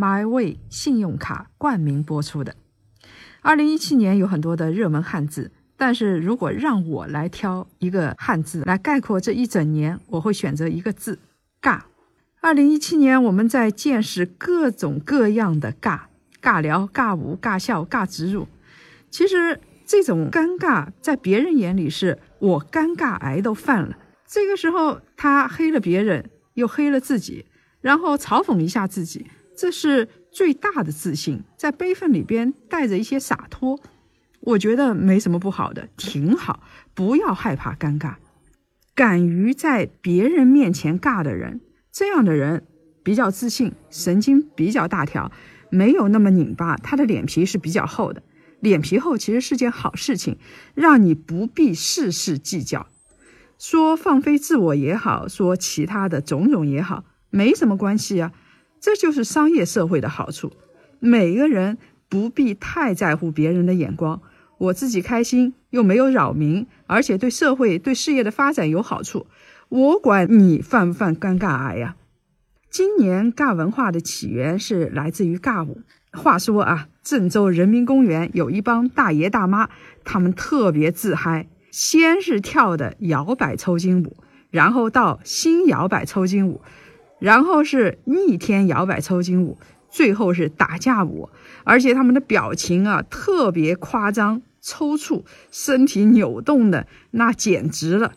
MyWay 信用卡冠名播出的。二零一七年有很多的热门汉字，但是如果让我来挑一个汉字来概括这一整年，我会选择一个字“尬”。二零一七年，我们在见识各种各样的尬，尬聊、尬舞、尬笑、尬植入。其实这种尴尬，在别人眼里是我尴尬癌都犯了。这个时候，他黑了别人，又黑了自己，然后嘲讽一下自己，这是最大的自信，在悲愤里边带着一些洒脱。我觉得没什么不好的，挺好。不要害怕尴尬，敢于在别人面前尬的人。这样的人比较自信，神经比较大条，没有那么拧巴，他的脸皮是比较厚的。脸皮厚其实是件好事情，让你不必事事计较。说放飞自我也好，说其他的种种也好，没什么关系啊。这就是商业社会的好处。每个人不必太在乎别人的眼光，我自己开心又没有扰民，而且对社会对事业的发展有好处。我管你犯不犯尴尬癌呀？今年尬文化的起源是来自于尬舞。话说啊，郑州人民公园有一帮大爷大妈，他们特别自嗨，先是跳的摇摆抽筋舞，然后到新摇摆抽筋舞，然后是逆天摇摆抽筋舞，最后是打架舞，而且他们的表情啊特别夸张、抽搐，身体扭动的那简直了。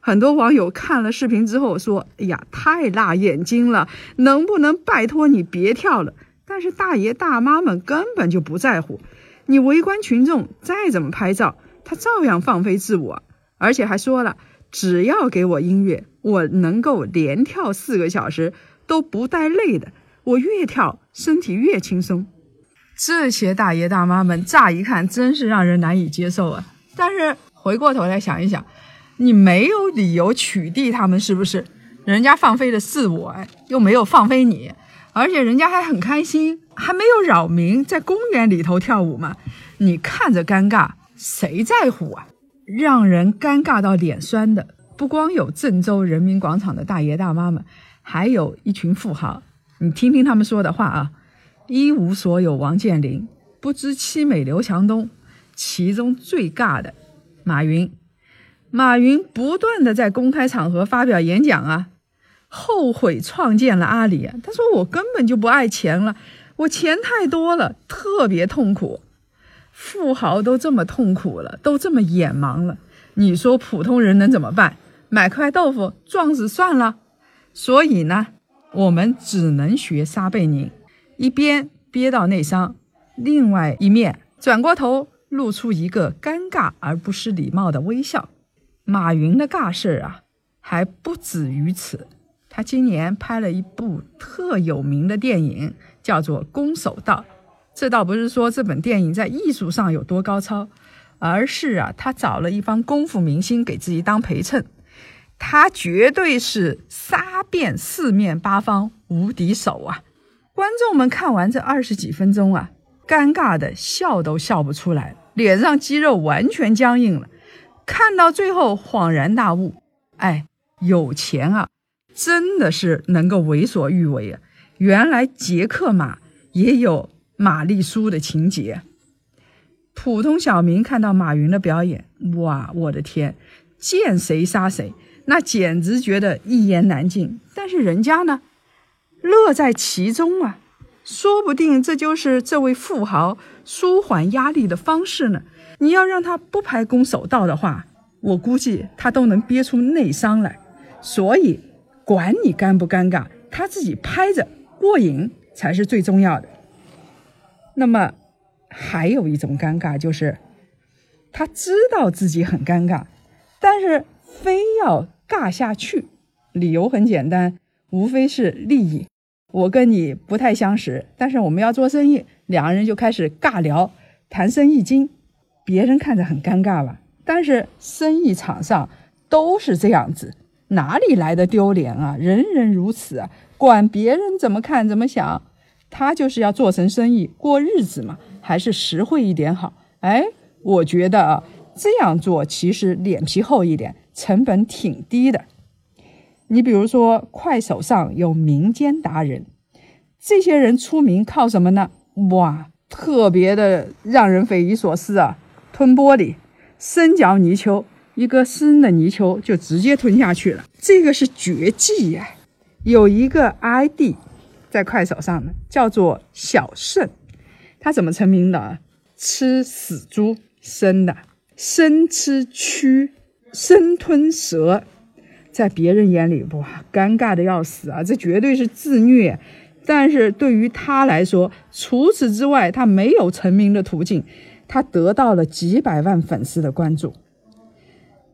很多网友看了视频之后说：“哎呀，太辣眼睛了，能不能拜托你别跳了？”但是大爷大妈们根本就不在乎，你围观群众再怎么拍照，他照样放飞自我，而且还说了：“只要给我音乐，我能够连跳四个小时都不带累的，我越跳身体越轻松。”这些大爷大妈们乍一看真是让人难以接受啊！但是回过头来想一想。你没有理由取缔他们，是不是？人家放飞的是我，又没有放飞你，而且人家还很开心，还没有扰民，在公园里头跳舞嘛。你看着尴尬，谁在乎啊？让人尴尬到脸酸的，不光有郑州人民广场的大爷大妈们，还有一群富豪。你听听他们说的话啊：一无所有王健林，不知凄美刘强东，其中最尬的马云。马云不断的在公开场合发表演讲啊，后悔创建了阿里。他说我根本就不爱钱了，我钱太多了，特别痛苦。富豪都这么痛苦了，都这么眼盲了，你说普通人能怎么办？买块豆腐撞死算了。所以呢，我们只能学撒贝宁，一边憋到内伤，另外一面转过头露出一个尴尬而不失礼貌的微笑。马云的尬事儿啊，还不止于此。他今年拍了一部特有名的电影，叫做《攻守道》。这倒不是说这本电影在艺术上有多高超，而是啊，他找了一帮功夫明星给自己当陪衬。他绝对是杀遍四面八方无敌手啊！观众们看完这二十几分钟啊，尴尬的笑都笑不出来，脸上肌肉完全僵硬了。看到最后恍然大悟，哎，有钱啊，真的是能够为所欲为啊！原来杰克马也有玛丽苏的情节。普通小民看到马云的表演，哇，我的天，见谁杀谁，那简直觉得一言难尽。但是人家呢，乐在其中啊，说不定这就是这位富豪舒缓压力的方式呢。你要让他不拍攻守道的话，我估计他都能憋出内伤来。所以，管你尴不尴尬，他自己拍着过瘾才是最重要的。那么，还有一种尴尬就是，他知道自己很尴尬，但是非要尬下去，理由很简单，无非是利益。我跟你不太相识，但是我们要做生意，两个人就开始尬聊，谈生意经，别人看着很尴尬吧？但是生意场上都是这样子，哪里来的丢脸啊？人人如此啊，管别人怎么看怎么想，他就是要做成生意过日子嘛，还是实惠一点好。哎，我觉得，这样做其实脸皮厚一点，成本挺低的。你比如说，快手上有民间达人，这些人出名靠什么呢？哇，特别的让人匪夷所思啊！吞玻璃。深嚼泥鳅，一个生的泥鳅就直接吞下去了，这个是绝技呀！有一个 ID 在快手上呢，叫做小盛，他怎么成名的？吃死猪生的，生吃蛆，生吞蛇，在别人眼里哇，尴尬的要死啊！这绝对是自虐，但是对于他来说，除此之外，他没有成名的途径。他得到了几百万粉丝的关注，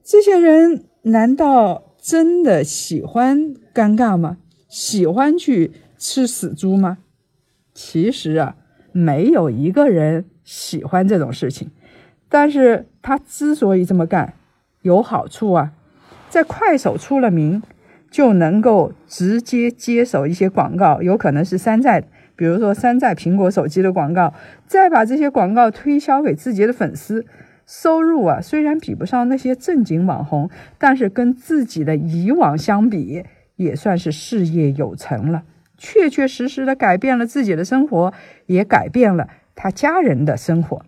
这些人难道真的喜欢尴尬吗？喜欢去吃死猪吗？其实啊，没有一个人喜欢这种事情。但是他之所以这么干，有好处啊，在快手出了名，就能够直接接手一些广告，有可能是山寨。比如说山寨苹果手机的广告，再把这些广告推销给自己的粉丝，收入啊虽然比不上那些正经网红，但是跟自己的以往相比，也算是事业有成了，确确实实的改变了自己的生活，也改变了他家人的生活。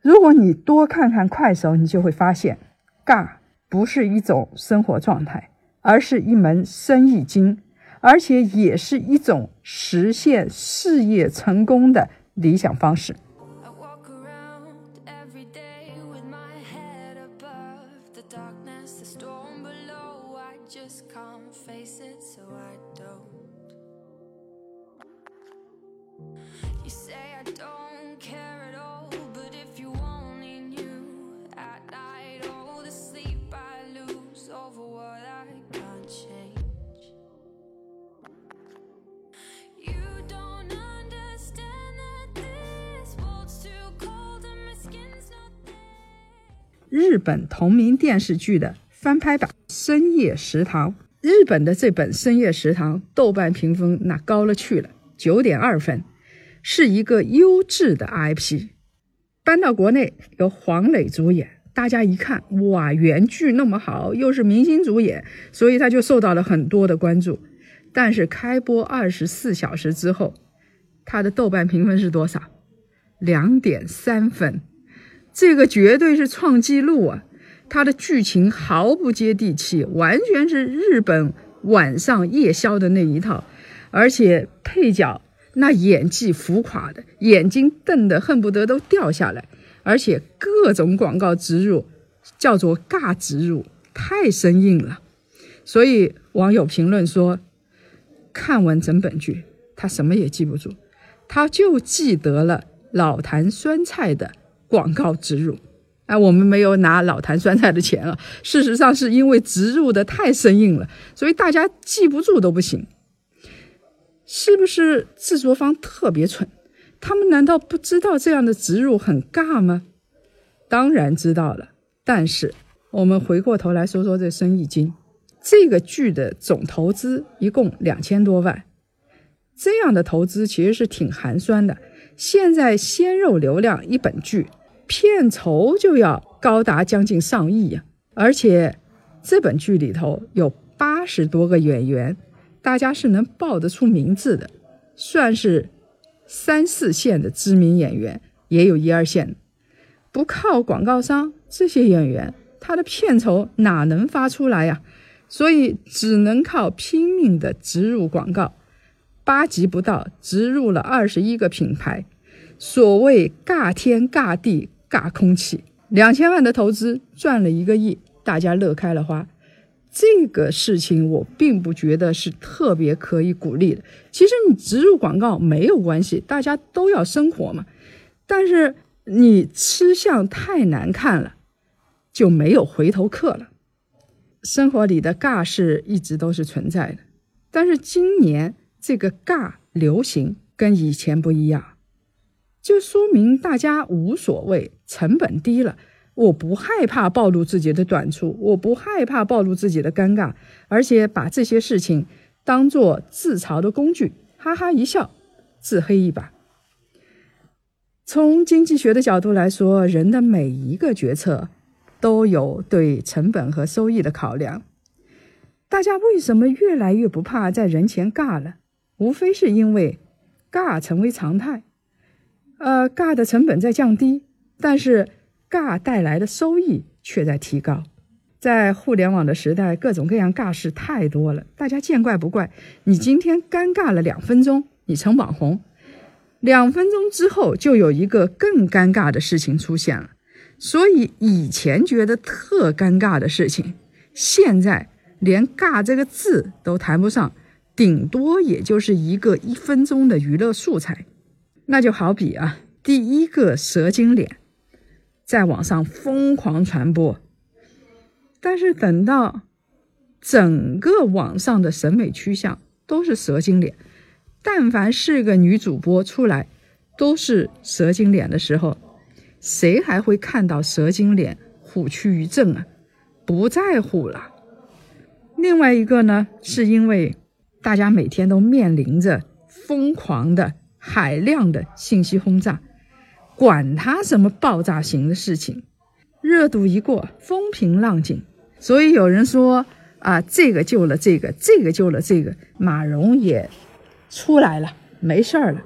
如果你多看看快手，你就会发现，尬不是一种生活状态，而是一门生意经。而且也是一种实现事业成功的理想方式。日本同名电视剧的翻拍版《深夜食堂》，日本的这本《深夜食堂》豆瓣评分那高了去了，九点二分，是一个优质的 IP。搬到国内由黄磊主演，大家一看，哇，原剧那么好，又是明星主演，所以他就受到了很多的关注。但是开播二十四小时之后，他的豆瓣评分是多少？两点三分。这个绝对是创纪录啊！它的剧情毫不接地气，完全是日本晚上夜宵的那一套，而且配角那演技浮夸的，眼睛瞪得恨不得都掉下来，而且各种广告植入，叫做尬植入，太生硬了。所以网友评论说，看完整本剧，他什么也记不住，他就记得了老坛酸菜的。广告植入，哎，我们没有拿老坛酸菜的钱啊。事实上，是因为植入的太生硬了，所以大家记不住都不行。是不是制作方特别蠢？他们难道不知道这样的植入很尬吗？当然知道了。但是我们回过头来说说这生意经，这个剧的总投资一共两千多万，这样的投资其实是挺寒酸的。现在鲜肉流量一本剧。片酬就要高达将近上亿呀！而且这本剧里头有八十多个演员，大家是能报得出名字的，算是三四线的知名演员，也有一二线。不靠广告商，这些演员他的片酬哪能发出来呀？所以只能靠拼命的植入广告。八集不到，植入了二十一个品牌，所谓尬天尬地。尬空气，两千万的投资赚了一个亿，大家乐开了花。这个事情我并不觉得是特别可以鼓励的。其实你植入广告没有关系，大家都要生活嘛。但是你吃相太难看了，就没有回头客了。生活里的尬事一直都是存在的，但是今年这个尬流行跟以前不一样。就说明大家无所谓，成本低了。我不害怕暴露自己的短处，我不害怕暴露自己的尴尬，而且把这些事情当做自嘲的工具，哈哈一笑，自黑一把。从经济学的角度来说，人的每一个决策都有对成本和收益的考量。大家为什么越来越不怕在人前尬了？无非是因为尬成为常态，呃，尬的成本在降低，但是。尬带来的收益却在提高，在互联网的时代，各种各样尬事太多了，大家见怪不怪。你今天尴尬了两分钟，你成网红，两分钟之后就有一个更尴尬的事情出现了。所以以前觉得特尴尬的事情，现在连尬这个字都谈不上，顶多也就是一个一分钟的娱乐素材。那就好比啊，第一个蛇精脸。在网上疯狂传播，但是等到整个网上的审美趋向都是蛇精脸，但凡是个女主播出来都是蛇精脸的时候，谁还会看到蛇精脸虎躯一震啊？不在乎了。另外一个呢，是因为大家每天都面临着疯狂的海量的信息轰炸。管他什么爆炸型的事情，热度一过，风平浪静。所以有人说啊，这个救了这个，这个救了这个，马蓉也出来了，没事儿了。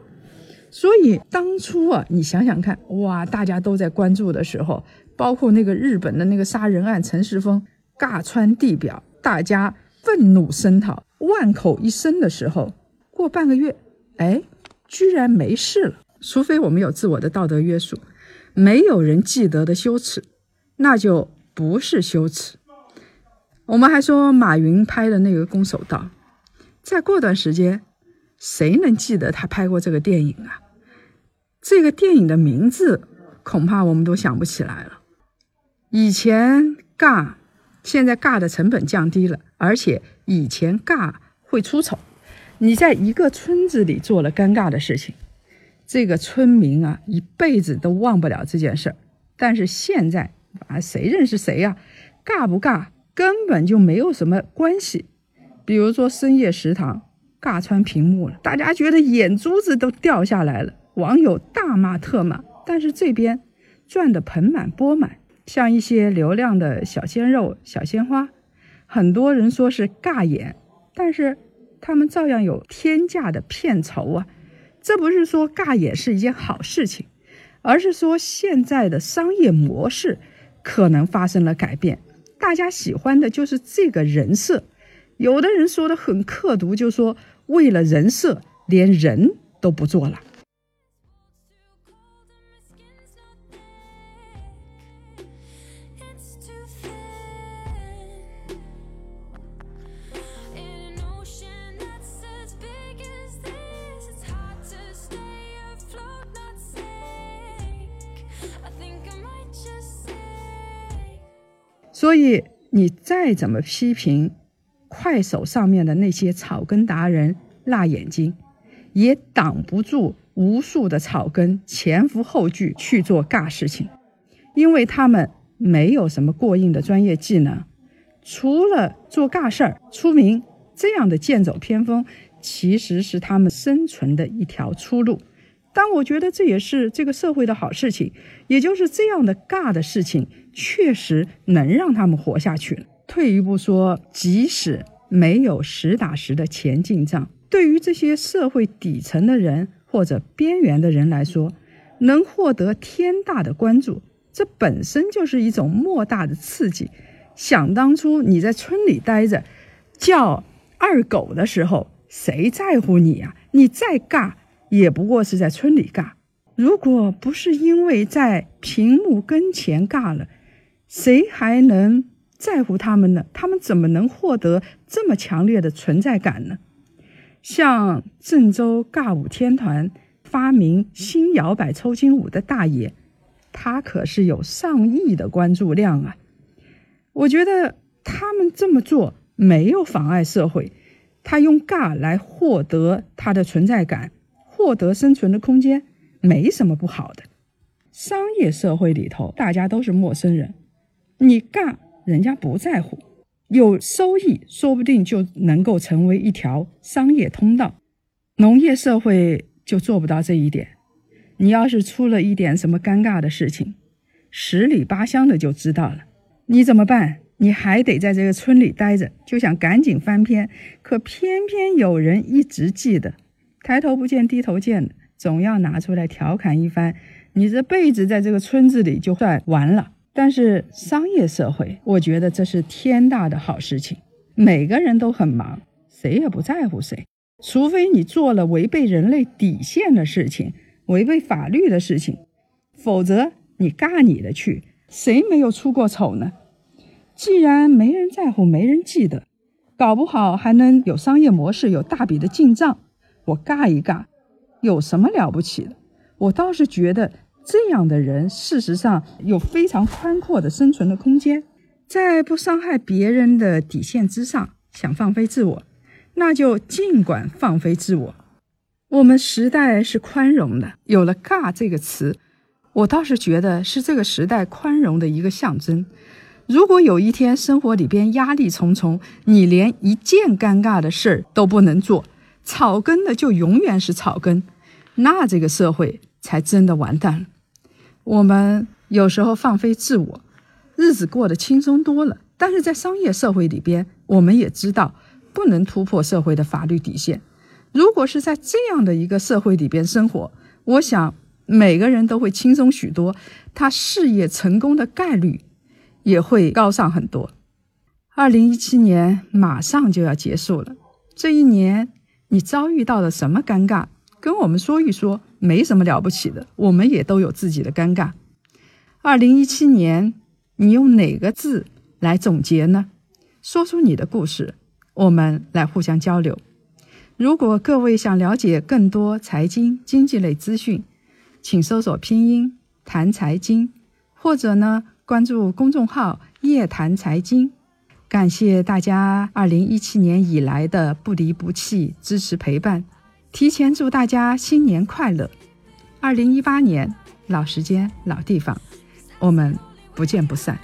所以当初啊，你想想看，哇，大家都在关注的时候，包括那个日本的那个杀人案，陈世峰尬穿地表，大家愤怒声讨，万口一声的时候，过半个月，哎，居然没事了。除非我们有自我的道德约束，没有人记得的羞耻，那就不是羞耻。我们还说马云拍的那个《攻守道》，再过段时间，谁能记得他拍过这个电影啊？这个电影的名字恐怕我们都想不起来了。以前尬，现在尬的成本降低了，而且以前尬会出丑。你在一个村子里做了尴尬的事情。这个村民啊，一辈子都忘不了这件事儿。但是现在啊，谁认识谁呀？尬不尬根本就没有什么关系。比如说深夜食堂尬穿屏幕了，大家觉得眼珠子都掉下来了，网友大骂特骂。但是这边赚得盆满钵满，像一些流量的小鲜肉、小鲜花，很多人说是尬演，但是他们照样有天价的片酬啊。这不是说尬演是一件好事情，而是说现在的商业模式可能发生了改变，大家喜欢的就是这个人设。有的人说的很刻毒，就说为了人设，连人都不做了。所以你再怎么批评快手上面的那些草根达人辣眼睛，也挡不住无数的草根前赴后继去做尬事情，因为他们没有什么过硬的专业技能，除了做尬事儿出名，这样的剑走偏锋其实是他们生存的一条出路。但我觉得这也是这个社会的好事情，也就是这样的尬的事情，确实能让他们活下去。退一步说，即使没有实打实的钱进账，对于这些社会底层的人或者边缘的人来说，能获得天大的关注，这本身就是一种莫大的刺激。想当初你在村里待着，叫二狗的时候，谁在乎你呀？你再尬。也不过是在村里尬，如果不是因为在屏幕跟前尬了，谁还能在乎他们呢？他们怎么能获得这么强烈的存在感呢？像郑州尬舞天团发明新摇摆抽筋舞的大爷，他可是有上亿的关注量啊！我觉得他们这么做没有妨碍社会，他用尬来获得他的存在感。获得生存的空间没什么不好的。商业社会里头，大家都是陌生人，你尬人家不在乎，有收益说不定就能够成为一条商业通道。农业社会就做不到这一点。你要是出了一点什么尴尬的事情，十里八乡的就知道了，你怎么办？你还得在这个村里待着，就想赶紧翻篇，可偏偏有人一直记得，抬头不见低头见的，总要拿出来调侃一番。你这辈子在这个村子里就算完了。但是商业社会，我觉得这是天大的好事情。每个人都很忙，谁也不在乎谁，除非你做了违背人类底线的事情，违背法律的事情，否则你尬你的去，谁没有出过丑呢？既然没人在乎，没人记得，搞不好还能有商业模式，有大笔的进账，我尬一尬，有什么了不起的？我倒是觉得。这样的人，事实上有非常宽阔的生存的空间，在不伤害别人的底线之上，想放飞自我，那就尽管放飞自我。我们时代是宽容的，有了“尬”这个词，我倒是觉得是这个时代宽容的一个象征。如果有一天生活里边压力重重，你连一件尴尬的事儿都不能做，草根的就永远是草根，那这个社会才真的完蛋了。我们有时候放飞自我，日子过得轻松多了。但是在商业社会里边，我们也知道不能突破社会的法律底线。如果是在这样的一个社会里边生活，我想每个人都会轻松许多，他事业成功的概率也会高上很多。二零一七年马上就要结束了，这一年你遭遇到了什么尴尬？跟我们说一说。没什么了不起的，我们也都有自己的尴尬。二零一七年，你用哪个字来总结呢？说出你的故事，我们来互相交流。如果各位想了解更多财经经济类资讯，请搜索拼音谈财经，或者呢关注公众号夜谈财经。感谢大家二零一七年以来的不离不弃支持陪伴。提前祝大家新年快乐！二零一八年老时间老地方，我们不见不散。